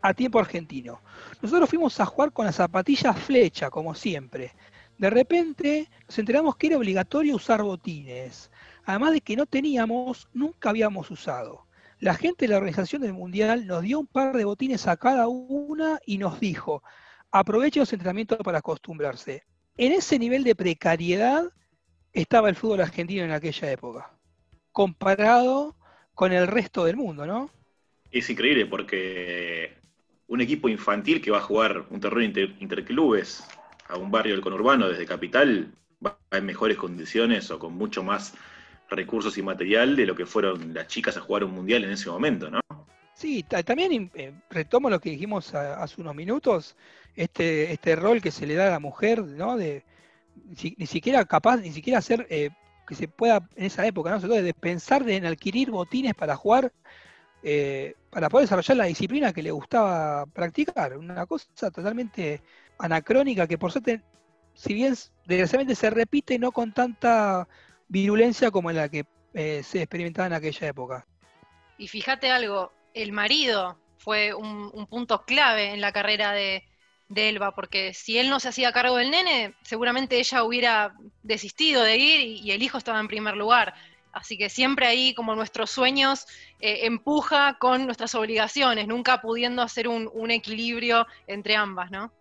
a tiempo argentino. Nosotros fuimos a jugar con las zapatillas flecha, como siempre. De repente nos enteramos que era obligatorio usar botines. Además de que no teníamos, nunca habíamos usado. La gente de la organización del Mundial nos dio un par de botines a cada una y nos dijo, aproveche los entrenamientos para acostumbrarse. En ese nivel de precariedad estaba el fútbol argentino en aquella época, comparado con el resto del mundo, ¿no? Es increíble porque un equipo infantil que va a jugar un torneo interclubes a un barrio del conurbano desde capital va en mejores condiciones o con mucho más recursos y material de lo que fueron las chicas a jugar un mundial en ese momento, ¿no? Sí, también eh, retomo lo que dijimos hace unos minutos, este, este rol que se le da a la mujer, ¿no? De, ni, siquiera capaz, ni siquiera hacer eh, que se pueda en esa época, ¿no? de pensar en adquirir botines para jugar, eh, para poder desarrollar la disciplina que le gustaba practicar. Una cosa totalmente anacrónica que por suerte, si bien desgraciadamente se repite, no con tanta virulencia como la que eh, se experimentaba en aquella época. Y fíjate algo, el marido fue un punto clave en la carrera de, de Elba, porque si él no se hacía cargo del nene, seguramente ella hubiera desistido de ir y, el hijo estaba en primer lugar. Así que siempre ahí como nuestros sueños eh, empuja con nuestras obligaciones, nunca pudiendo hacer un, equilibrio entre ambas, ¿no?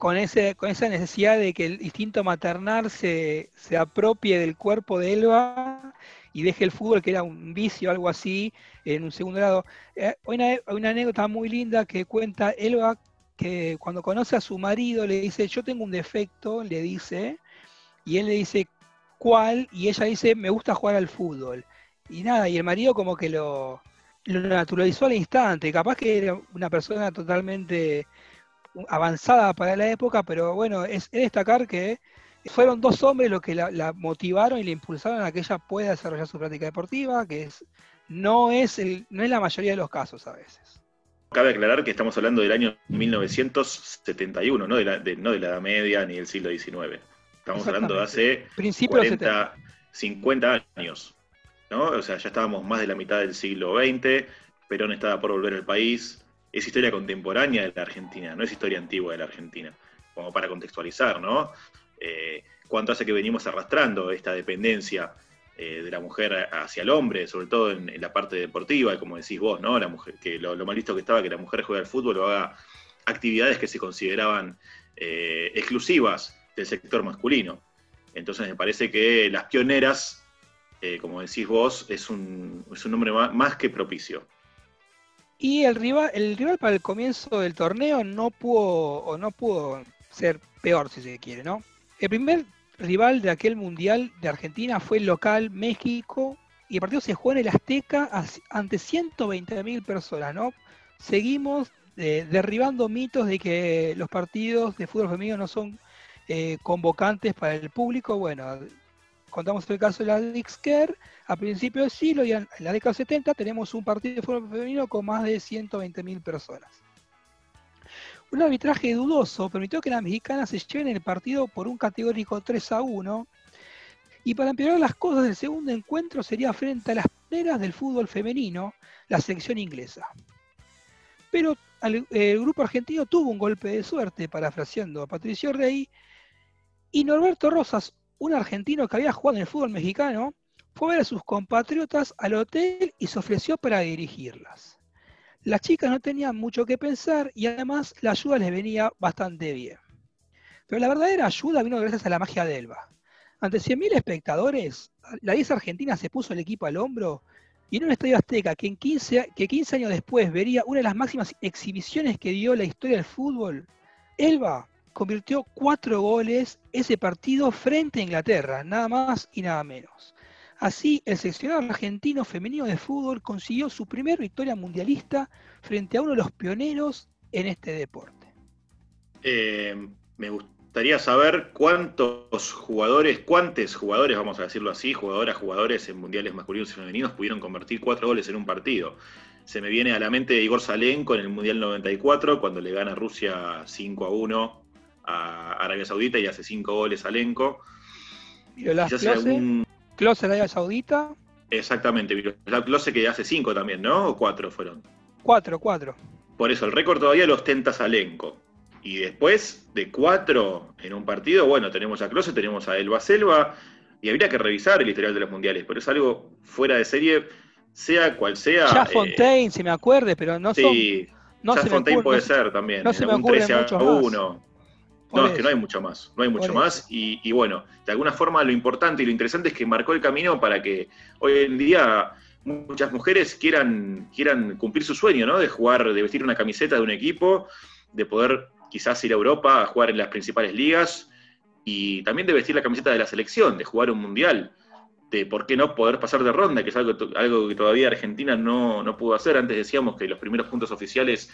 Con, ese, con esa necesidad de que el instinto maternal se, se apropie del cuerpo de Elba y deje el fútbol, que era un vicio, algo así, en un segundo grado. Eh, hay una, hay una anécdota muy linda que cuenta Elba, que cuando conoce a su marido le dice, yo tengo un defecto, le dice, y él le dice, ¿cuál? Y ella dice, me gusta jugar al fútbol. Y nada, y el marido como que lo, lo naturalizó al instante, capaz que era una persona totalmente avanzada para la época, pero bueno, es, es destacar que fueron dos hombres los que la, motivaron y le impulsaron a que ella pueda desarrollar su práctica deportiva, que es, no, es el, no es la mayoría de los casos a veces. Cabe aclarar que estamos hablando del año 1971, no de la, no de la Edad Media ni del siglo XIX. Estamos hablando de hace 40, 50 años. ¿no? O sea, ya estábamos más de la mitad del siglo XX, Perón estaba por volver al país. Es historia contemporánea de la Argentina, no es historia antigua de la Argentina, como para contextualizar, ¿no? Eh, cuánto hace que venimos arrastrando esta dependencia eh, de la mujer hacia el hombre, sobre todo en, la parte deportiva, como decís vos, ¿no? La mujer, que lo, mal visto que estaba que la mujer juegue al fútbol o haga actividades que se consideraban eh, exclusivas del sector masculino. Entonces me parece que las pioneras, como decís vos, es un nombre más, que propicio. Y el rival, el rival para el comienzo del torneo no pudo, o no pudo ser peor si se quiere, ¿no? El primer rival de aquel mundial de Argentina fue el local México y el partido se jugó en el Azteca ante 120.000 personas, ¿no? Seguimos eh, derribando mitos de que los partidos de fútbol femenino no son eh, convocantes para el público. Bueno, contamos el caso de la Dixker a principios del siglo y en la década 70 tenemos un partido de fútbol femenino con más de 120.000 personas. Un arbitraje dudoso permitió que las mexicanas se lleven el partido por un categórico 3 a 1. Y para empeorar las cosas, el segundo encuentro sería frente a las pioneras del fútbol femenino, la selección inglesa. Pero el grupo argentino tuvo un golpe de suerte, parafraseando a Patricio Rey, y Norberto Rosas, un argentino que había jugado en el fútbol mexicano, fue a ver a sus compatriotas al hotel y se ofreció para dirigirlas. Las chicas no tenían mucho que pensar y además la ayuda les venía bastante bien. Pero la verdadera ayuda vino gracias a la magia de Elba. Ante 100.000 espectadores, la 10 argentina se puso el equipo al hombro y en un estadio azteca que, en 15, que 15 años después vería una de las máximas exhibiciones que dio la historia del fútbol, Elba convirtió cuatro goles ese partido frente a Inglaterra, nada más y nada menos. Así, el seleccionado argentino femenino de fútbol consiguió su primera victoria mundialista frente a uno de los pioneros en este deporte. Eh, me gustaría saber cuántos jugadores, cuántos jugadores, vamos a decirlo así, jugadoras, jugadores en mundiales masculinos y femeninos pudieron convertir cuatro goles en un partido. Se me viene a la mente Igor Salenko en el Mundial 94, cuando le gana Rusia 5 a 1 a Arabia Saudita y hace cinco goles Salenko. Quizás algún Close Arabia Saudita. Exactamente, la Close que hace cinco también, ¿no? ¿O cuatro fueron? Cuatro, cuatro. Por eso, el récord todavía lo ostenta Salenko. Y después de cuatro en un partido, bueno, tenemos a Close, tenemos a Elba Selva, y habría que revisar el historial de los mundiales, pero es algo fuera de serie, sea cual sea. Ya eh, Fontaine, si me acuerde, pero no sí, No ya Fontaine puede ser también. No se me ocurre 13 a 1. No, es que no hay mucho más, no hay mucho más. Y, bueno, de alguna forma lo importante y lo interesante es que marcó el camino para que hoy en día muchas mujeres quieran, quieran cumplir su sueño, ¿no? De jugar, de vestir una camiseta de un equipo, de poder quizás ir a Europa a jugar en las principales ligas y también de vestir la camiseta de la selección, de jugar un mundial, de por qué no poder pasar de ronda, que es algo, algo que todavía Argentina no, no pudo hacer. Antes decíamos que los primeros puntos oficiales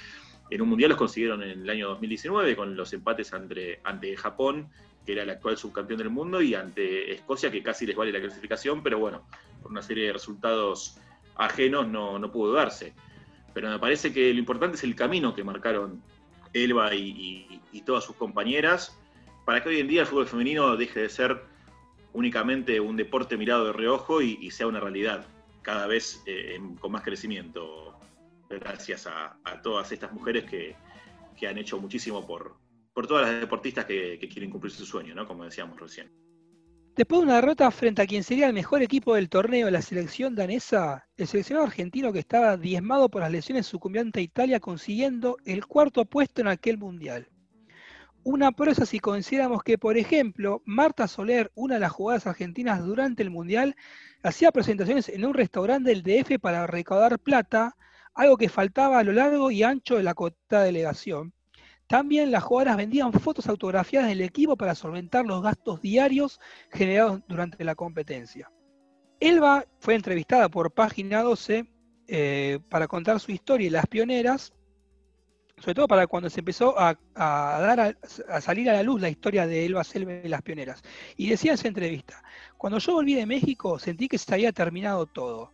en un mundial los consiguieron en el año 2019 con los empates ante, ante Japón, que era el actual subcampeón del mundo, y ante Escocia, que casi les vale la clasificación, pero bueno, por una serie de resultados ajenos no, no pudo darse. Pero me parece que lo importante es el camino que marcaron Elba y, todas sus compañeras para que hoy en día el fútbol femenino deje de ser únicamente un deporte mirado de reojo y, sea una realidad cada vez eh, con más crecimiento gracias a, todas estas mujeres que, han hecho muchísimo por, por todas las deportistas que, quieren cumplir su sueño, ¿no? Como decíamos recién. Después de una derrota frente a quien sería el mejor equipo del torneo, la selección danesa, el seleccionado argentino que estaba diezmado por las lesiones sucumbió ante Italia consiguiendo el cuarto puesto en aquel mundial. Una proeza si consideramos que, por ejemplo, Marta Soler, una de las jugadoras argentinas durante el Mundial, hacía presentaciones en un restaurante del DF para recaudar plata, algo que faltaba a lo largo y ancho de la cotada delegación. También las jugadoras vendían fotos autografiadas del equipo para solventar los gastos diarios generados durante la competencia. Elba fue entrevistada por Página 12 eh, para contar su historia y las pioneras, sobre todo para cuando se empezó a, dar a, salir a la luz la historia de Elba Selva y las pioneras. Y decía en esa entrevista, cuando yo volví de México sentí que se había terminado todo.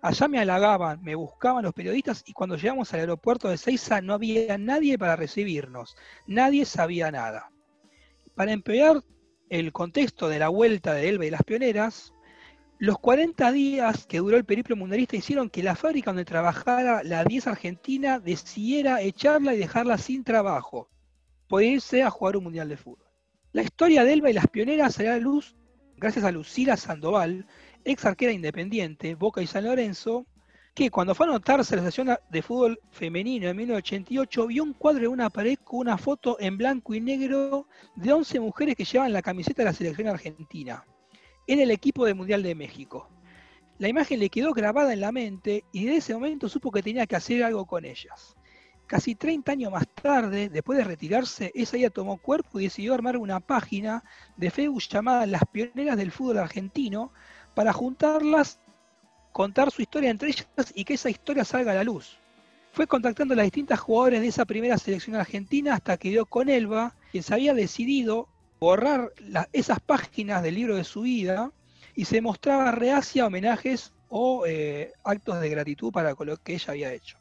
Allá me halagaban, me buscaban los periodistas y cuando llegamos al aeropuerto de Seiza no había nadie para recibirnos, nadie sabía nada. Para empeorar el contexto de la vuelta de Elba y las pioneras, los 40 días que duró el periplo mundialista hicieron que la fábrica donde trabajara la 10 argentina decidiera echarla y dejarla sin trabajo, por irse a jugar un mundial de fútbol. La historia de Elba y las pioneras a la luz gracias a Lucila Sandoval, ex arquera independiente, Boca y San Lorenzo, que cuando fue a anotarse la Asociación de Fútbol Femenino en 1988 vio un cuadro en una pared con una foto en blanco y negro de 11 mujeres que llevaban la camiseta de la selección argentina en el equipo del Mundial de México. La imagen le quedó grabada en la mente y desde ese momento supo que tenía que hacer algo con ellas. Casi 30 años más tarde, después de retirarse, esa ella tomó cuerpo y decidió armar una página de Facebook llamada Las Pioneras del Fútbol Argentino, para juntarlas, contar su historia entre ellas y que esa historia salga a la luz. Fue contactando a las distintas jugadoras de esa primera selección argentina hasta que dio con Elba, quien se había decidido borrar esas páginas del libro de su vida y se mostraba reacia a homenajes o eh, actos de gratitud para lo que ella había hecho.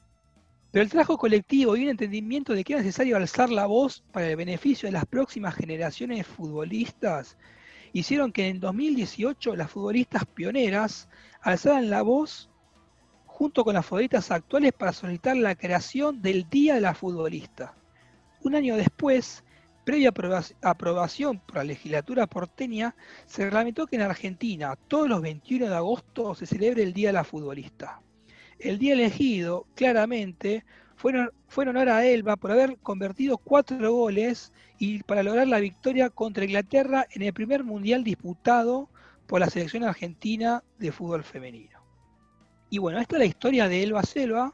Pero el trabajo colectivo y un entendimiento de que era necesario alzar la voz para el beneficio de las próximas generaciones de futbolistas hicieron que en 2018 las futbolistas pioneras alzaran la voz junto con las futbolistas actuales para solicitar la creación del Día de la Futbolista. Un año después, previa aprobación por la legislatura porteña, se reglamentó que en Argentina todos los 21 de agosto se celebre el Día de la Futbolista. El día elegido, claramente, fue, en honor a Elba por haber convertido cuatro goles y para lograr la victoria contra Inglaterra en el primer mundial disputado por la selección argentina de fútbol femenino. Y bueno, esta es la historia de Elba Selva.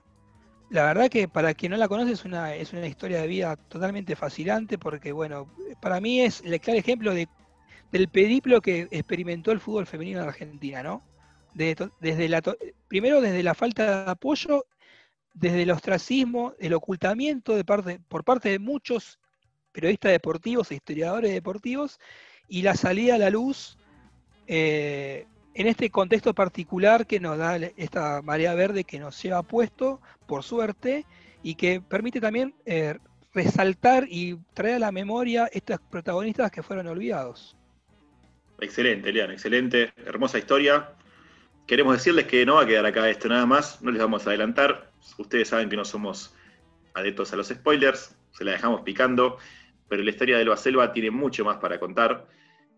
La verdad que para quien no la conoce es una, es una historia de vida totalmente fascinante porque, bueno, para mí es el claro ejemplo de, del periplo que experimentó el fútbol femenino en Argentina, ¿no? Desde, la, primero desde la falta de apoyo desde el ostracismo, el ocultamiento de parte, por parte de muchos periodistas deportivos e historiadores deportivos y la salida a la luz eh, en este contexto particular que nos da esta marea verde que nos lleva puesto, por suerte, y que permite también eh, resaltar y traer a la memoria estos protagonistas que fueron olvidados. Excelente, Elian, excelente, hermosa historia. Queremos decirles que no va a quedar acá esto nada más, no les vamos a adelantar. Ustedes saben que no somos adeptos a los spoilers, se la dejamos picando, pero la historia de Elba Selva tiene mucho más para contar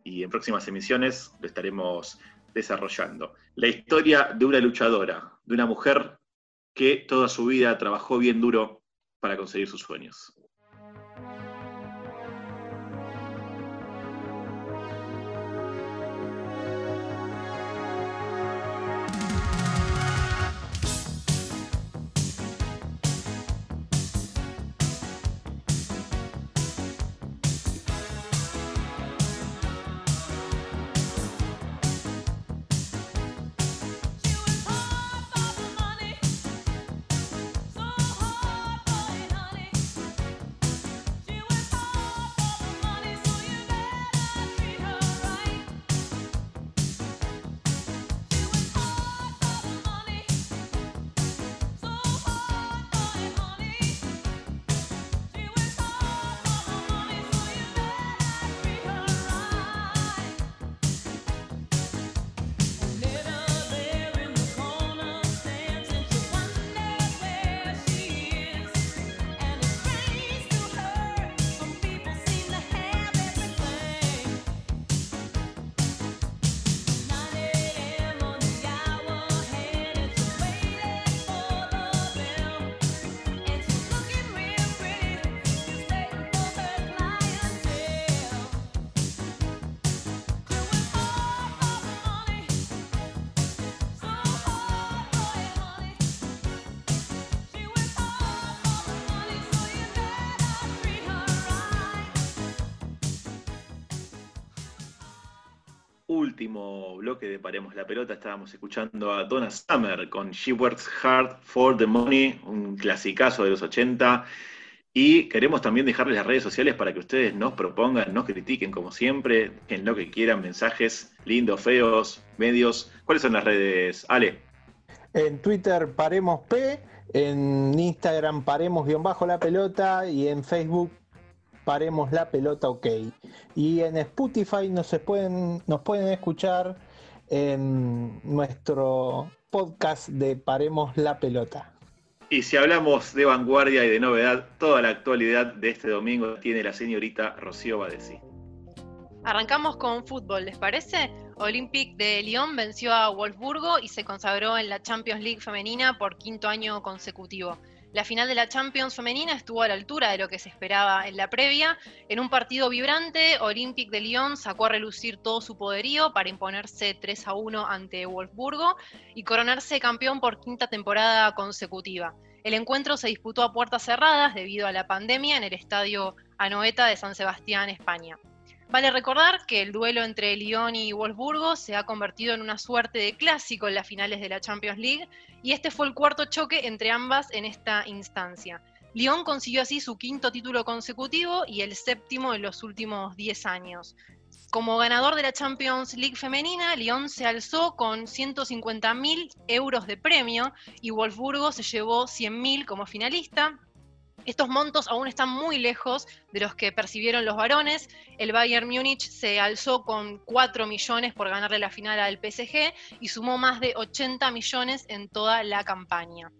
y en próximas emisiones lo estaremos desarrollando. La historia de una luchadora, de una mujer que toda su vida trabajó bien duro para conseguir sus sueños. Último bloque de Paremos la Pelota estábamos escuchando a Donna Summer con She Works Hard for the Money, un clasicazo de los 80. Y queremos también dejarles las redes sociales para que ustedes nos propongan, nos critiquen como siempre, en lo que quieran, mensajes lindos, feos, medios. ¿Cuáles son las redes, Ale? En Twitter Paremos P, en Instagram Paremos-la pelota y en Facebook Paremos la pelota OK. Y en Spotify nos, pueden, nos pueden escuchar en nuestro podcast de Paremos la pelota. Y si hablamos de vanguardia y de novedad, toda la actualidad de este domingo tiene la señorita Rocío Badesi. Arrancamos con fútbol, ¿les parece? Olympique de Lyon venció a Wolfsburgo y se consagró en la Champions League femenina por quinto año consecutivo. La final de la Champions femenina estuvo a la altura de lo que se esperaba en la previa. En un partido vibrante, Olympique de Lyon sacó a relucir todo su poderío para imponerse 3 a 1 ante Wolfsburgo y coronarse campeón por quinta temporada consecutiva. El encuentro se disputó a puertas cerradas debido a la pandemia en el estadio Anoeta de San Sebastián, España. Vale recordar que el duelo entre Lyon y Wolfsburgo se ha convertido en una suerte de clásico en las finales de la Champions League y este fue el cuarto choque entre ambas en esta instancia. Lyon consiguió así su quinto título consecutivo y el séptimo en los últimos 10 años. Como ganador de la Champions League femenina, Lyon se alzó con 150.000 euros de premio y Wolfsburgo se llevó 100.000 como finalista, estos montos aún están muy lejos de los que percibieron los varones. El Bayern Múnich se alzó con 4 millones por ganarle la final al PSG y sumó más de 80 millones en toda la campaña.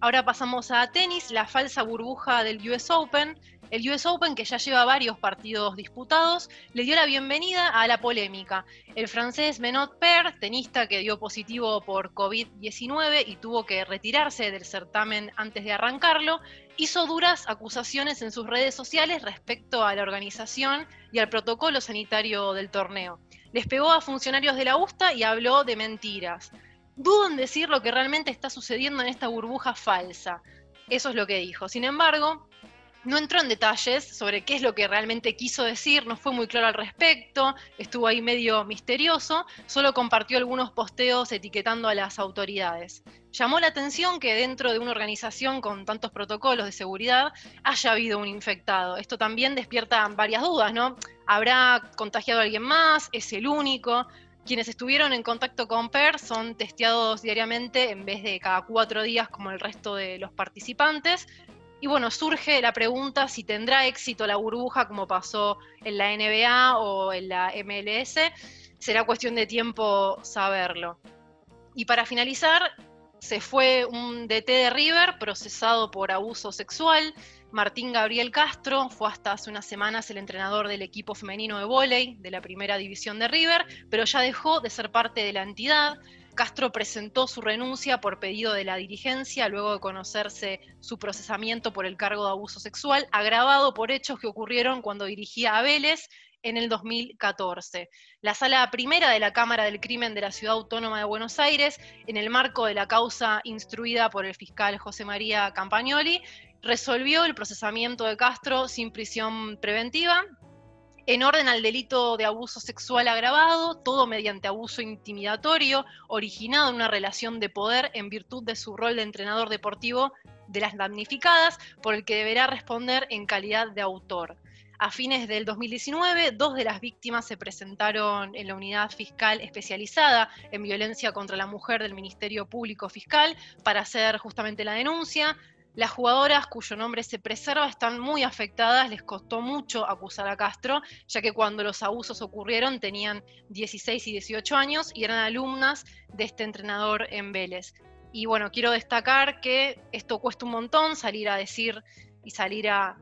Ahora pasamos a tenis, la falsa burbuja del US Open. El US Open, que ya lleva varios partidos disputados, le dio la bienvenida a la polémica. El francés Menot Per, tenista que dio positivo por COVID-19 y tuvo que retirarse del certamen antes de arrancarlo, hizo duras acusaciones en sus redes sociales respecto a la organización y al protocolo sanitario del torneo. Les pegó a funcionarios de la USTA y habló de mentiras. Dudo en decir lo que realmente está sucediendo en esta burbuja falsa. Eso es lo que dijo. Sin embargo, no entró en detalles sobre qué es lo que realmente quiso decir, no fue muy claro al respecto, estuvo ahí medio misterioso, solo compartió algunos posteos etiquetando a las autoridades. Llamó la atención que dentro de una organización con tantos protocolos de seguridad haya habido un infectado. Esto también despierta varias dudas, ¿no? ¿Habrá contagiado a alguien más? ¿Es el único? Quienes estuvieron en contacto con PER son testeados diariamente en vez de cada cuatro días como el resto de los participantes, y bueno, surge la pregunta si tendrá éxito la burbuja como pasó en la NBA o en la MLS. Será cuestión de tiempo saberlo. Y para finalizar, se fue un DT de River procesado por abuso sexual. Martín Gabriel Castro fue hasta hace unas semanas el entrenador del equipo femenino de vóley de la primera división de River, pero ya dejó de ser parte de la entidad. Castro presentó su renuncia por pedido de la dirigencia luego de conocerse su procesamiento por el cargo de abuso sexual, agravado por hechos que ocurrieron cuando dirigía a Vélez en el 2014. La sala primera de la Cámara del Crimen de la Ciudad Autónoma de Buenos Aires, en el marco de la causa instruida por el fiscal José María Campagnoli, resolvió el procesamiento de Castro sin prisión preventiva en orden al delito de abuso sexual agravado, todo mediante abuso intimidatorio, originado en una relación de poder en virtud de su rol de entrenador deportivo de las damnificadas, por el que deberá responder en calidad de autor. A fines del 2019, dos de las víctimas se presentaron en la unidad fiscal especializada en violencia contra la mujer del Ministerio Público Fiscal para hacer justamente la denuncia. Las jugadoras cuyo nombre se preserva están muy afectadas, les costó mucho acusar a Castro, ya que cuando los abusos ocurrieron tenían 16 y 18 años y eran alumnas de este entrenador en Vélez. Y bueno, quiero destacar que esto cuesta un montón, salir a decir y salir a,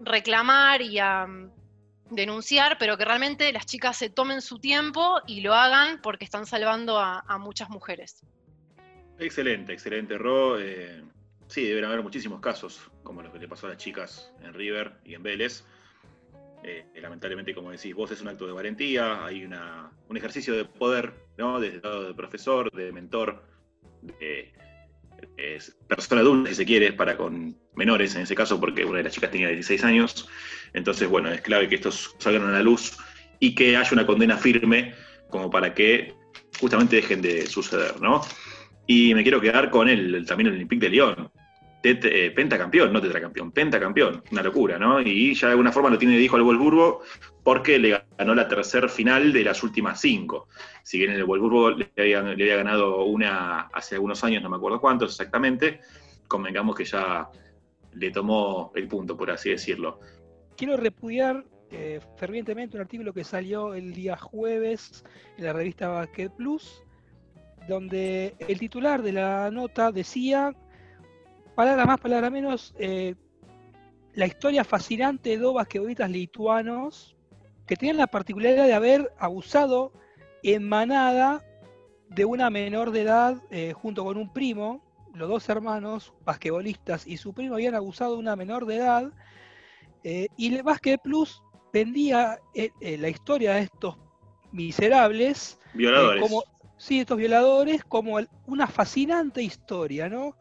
reclamar y a denunciar, pero que realmente las chicas se tomen su tiempo y lo hagan porque están salvando a, muchas mujeres. Excelente, excelente, Ro. Eh, Sí, deben haber muchísimos casos, como los que le pasó a las chicas en River y en Vélez. Eh, lamentablemente, como decís, vos es un acto de valentía, hay una, un ejercicio de poder, ¿no? Desde el lado de profesor, de mentor, de, persona adulta, si se quiere, para con menores en ese caso, porque una de las chicas tenía 16 años. Entonces, bueno, es clave que estos salgan a la luz y que haya una condena firme como para que justamente dejen de suceder, ¿no? Y me quiero quedar con el, también el Olympique de Lyon. Eh, pentacampeón, no tetracampeón, pentacampeón, una locura, ¿no? Y ya de alguna forma lo tiene de hijo al Wolfsburgo porque le ganó la tercera final de las últimas cinco. Si bien el Wolfsburgo le había, le había ganado una hace algunos años, no me acuerdo cuántos exactamente, convengamos que ya le tomó el punto, por así decirlo. Quiero repudiar eh, fervientemente un artículo que salió el día jueves en la revista Basket Plus, donde el titular de la nota decía, palabra más, palabra menos, eh, la historia fascinante de dos basquetbolistas lituanos que tenían la particularidad de haber abusado en manada de una menor de edad eh, junto con un primo, los dos hermanos basquetbolistas y su primo habían abusado de una menor de edad, y el Basket Plus vendía eh, eh, la historia de estos miserables. Eh, violadores. como, sí, estos violadores, como una fascinante historia, ¿no?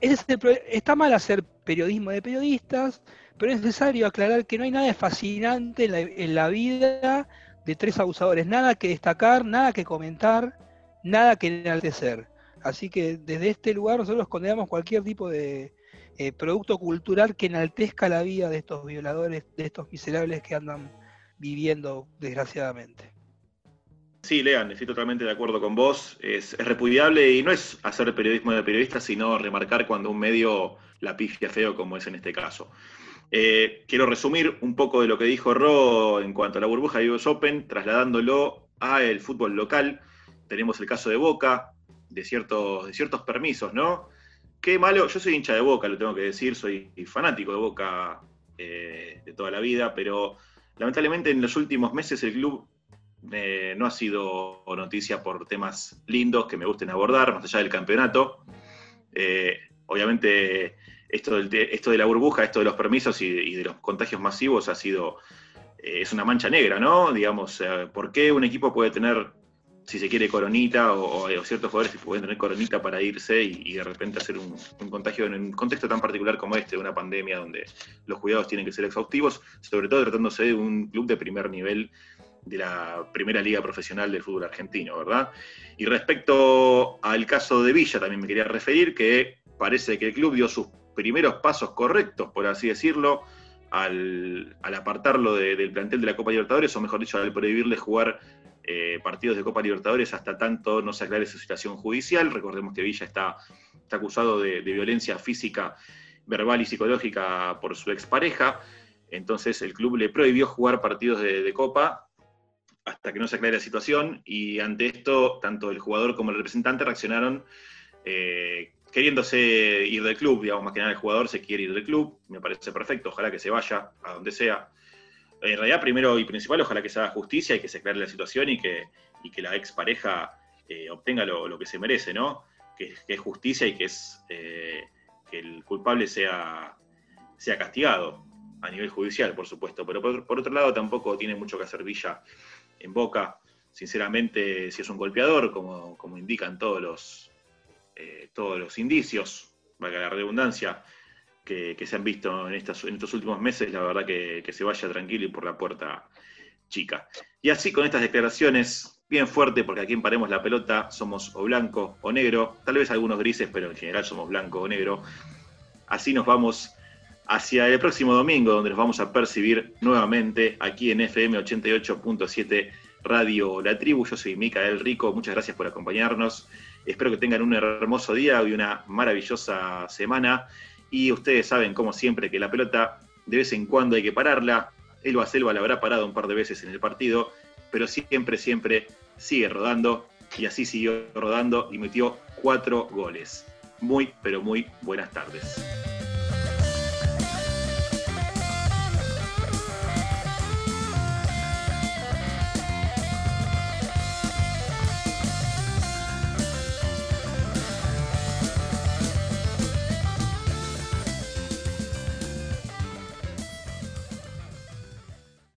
está mal hacer periodismo de periodistas, pero es necesario aclarar que no hay nada fascinante en la, vida de tres abusadores, nada que destacar, nada que comentar, nada que enaltecer. Así que desde este lugar nosotros condenamos cualquier tipo de, eh, producto cultural que enaltezca la vida de estos violadores, de estos miserables que andan viviendo desgraciadamente. Sí, Lean, estoy totalmente de acuerdo con vos. Es, repudiable y no es hacer periodismo de periodista, sino remarcar cuando un medio la pifia feo, como es en este caso. Eh, quiero resumir un poco de lo que dijo Ro en cuanto a la burbuja de US Open, trasladándolo a el fútbol local. Tenemos el caso de Boca, de ciertos, de ciertos permisos, ¿no? qué malo, yo soy hincha de Boca, lo tengo que decir, soy fanático de Boca eh, de toda la vida, pero lamentablemente en los últimos meses el club eh, no ha sido noticia por temas lindos que me gusten abordar, más allá del campeonato. Eh, obviamente esto, esto de la burbuja, esto de los permisos y, de los contagios masivos ha sido, es una mancha negra, ¿no? Digamos, ¿por qué un equipo puede tener si se quiere, coronita o, ciertos jugadores pueden tener coronita para irse y, de repente hacer un, contagio en un contexto tan particular como este, de una pandemia donde los cuidados tienen que ser exhaustivos, sobre todo tratándose de un club de primer nivel de la primera liga profesional del fútbol argentino, ¿verdad? Y respecto al caso de Villa, también me quería referir que parece que el club dio sus primeros pasos correctos, por así decirlo, al, apartarlo del plantel de la Copa Libertadores, o mejor dicho, al prohibirle jugar eh, partidos de Copa Libertadores hasta tanto no se aclare su situación judicial. Recordemos que Villa está, está acusado de, violencia física, verbal y psicológica por su expareja. Entonces el club le prohibió jugar partidos de, Copa hasta que no se aclare la situación y ante esto tanto el jugador como el representante reaccionaron eh, queriéndose ir del club, digamos, más que nada el jugador se quiere ir del club, me parece perfecto, ojalá que se vaya a donde sea, en realidad, primero y principal, ojalá que se haga justicia y que se aclare la situación y que, que la expareja eh, obtenga lo, que se merece, ¿no? Que, es justicia y que es eh, que el culpable sea, sea castigado a nivel judicial, por supuesto. Pero por, otro lado, tampoco tiene mucho que hacer Villa en Boca. Sinceramente, si es un golpeador, como, como indican todos los, eh, todos los indicios, valga la redundancia, que, se han visto en, estas, en estos últimos meses, la verdad que, se vaya tranquilo y por la puerta chica. Y así con estas declaraciones, bien fuerte, porque aquí en Paremos la Pelota somos o blanco o negro, tal vez algunos grises, pero en general somos blanco o negro. Así nos vamos hacia el próximo domingo, donde nos vamos a percibir nuevamente aquí en FM 88.7 Radio La Tribu. Yo soy Micael Rico, muchas gracias por acompañarnos. Espero que tengan un hermoso día y una maravillosa semana. Y ustedes saben, como siempre, que la pelota de vez en cuando hay que pararla. Elba Selva la habrá parado un par de veces en el partido, pero siempre, siempre sigue rodando. Y así siguió rodando y metió cuatro goles. Muy, pero muy buenas tardes.